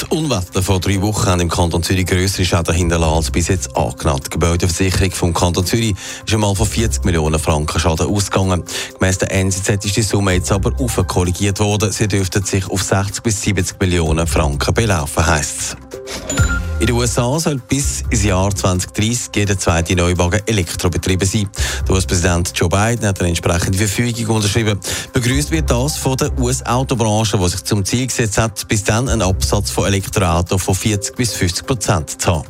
Die Unwetter vor drei Wochen haben im Kanton Zürich grössere Schäden hinterlassen als bis jetzt angenommen. Die Gebäudeversicherung vom Kanton Zürich ist einmal von 40 Millionen Franken Schaden ausgegangen. Gemäss der NZZ ist die Summe jetzt aber aufkorrigiert worden. Sie dürften sich auf 60 bis 70 Millionen Franken belaufen, heisst es. In den USA soll bis ins Jahr 2030 jeder zweite Neuwagen elektrobetrieben sein. Der US-Präsident Joe Biden hat eine entsprechende Verfügung unterschrieben. Begrüßt wird das von der US-Autobranche, die sich zum Ziel gesetzt hat, bis dann einen Absatz von Elektroautos von 40 bis 50 Prozent zu haben.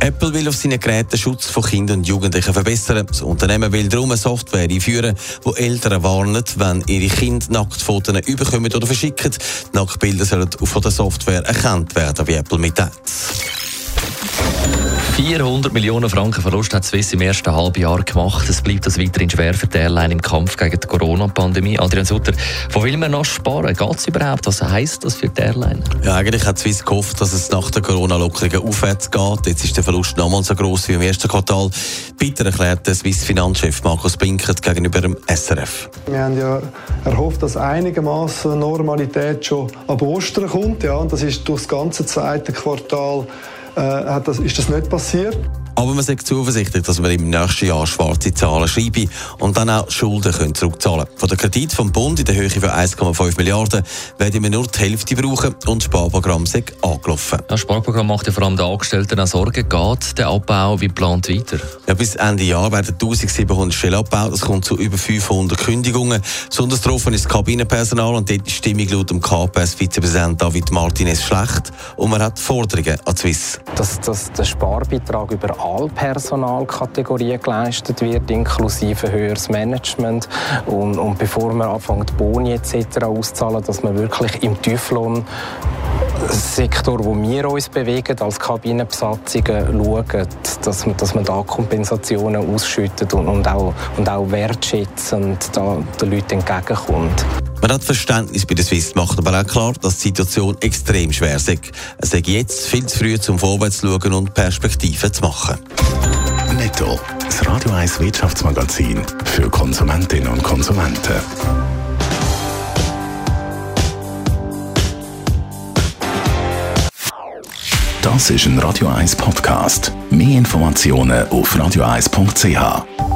Apple will auf seinen Geräten Schutz von Kindern und Jugendlichen verbessern. Das Unternehmen will darum eine Software einführen, die Eltern warnt, wenn ihre Kinder Nacktfotos überkommen oder verschicken. Die Nacktbilder sollen von der Software erkannt werden, wie Apple mitteilt. 400 Millionen Franken Verlust hat Swiss im ersten Halbjahr gemacht. Es bleibt das weiterhin schwer für die Airline im Kampf gegen die Corona-Pandemie. Adrian Sutter, wo will man noch sparen? Geht es überhaupt? Was heisst das für die Airline? Ja, eigentlich hat Swiss gehofft, dass es nach der Corona-Lockerung aufwärts geht. Jetzt ist der Verlust nochmal so groß wie im ersten Quartal. Peter erklärt der Swiss-Finanzchef Markus Binkert gegenüber dem SRF. Wir haben ja erhofft, dass einigermaßen Normalität schon ab Ostern kommt. Ja, und das ist durch das ganze zweite Quartal äh, hat das, ist das nicht passiert. Aber man sagt zuversichtlich, dass man im nächsten Jahr schwarze Zahlen schreiben und dann auch Schulden können zurückzahlen können. Von der Kredit vom Bund in der Höhe von 1,5 Milliarden werden wir nur die Hälfte brauchen und das Sparprogramm ist angelaufen. Das Sparprogramm macht ja vor allem den Angestellten auch Sorgen. Geht der Abbau wie geplant weiter? Ja, bis Ende Jahr werden 1700 Stellen abgebaut. Das kommt zu über 500 Kündigungen. Besonders betroffen ist das Kabinenpersonal und dort ist die Stimmung laut dem KPS-Vizepräsident David Martinez schlecht und man hat Forderungen an Swiss. Dass, dass der Sparbeitrag über alle geleistet wird, inklusive höheres Management. Und, und bevor man anfängt, Boni etc. auszahlen, dass man wirklich im Tieflohn Sektor, wo wir uns bewegen, als Kabinenbesatzungen schauen, dass man, dass man da Kompensationen ausschüttet und, und, auch, und auch wertschätzend da den Leuten entgegenkommt. Man hat Verständnis bei der Swiss, macht aber auch klar, dass die Situation extrem schwer ist. Es sei jetzt viel zu früh, zum Vorwärts zu schauen und Perspektiven zu machen. Netto, das Radio 1 Wirtschaftsmagazin für Konsumentinnen und Konsumenten. Das ist ein Radio 1 Podcast. Mehr Informationen auf radio1.ch.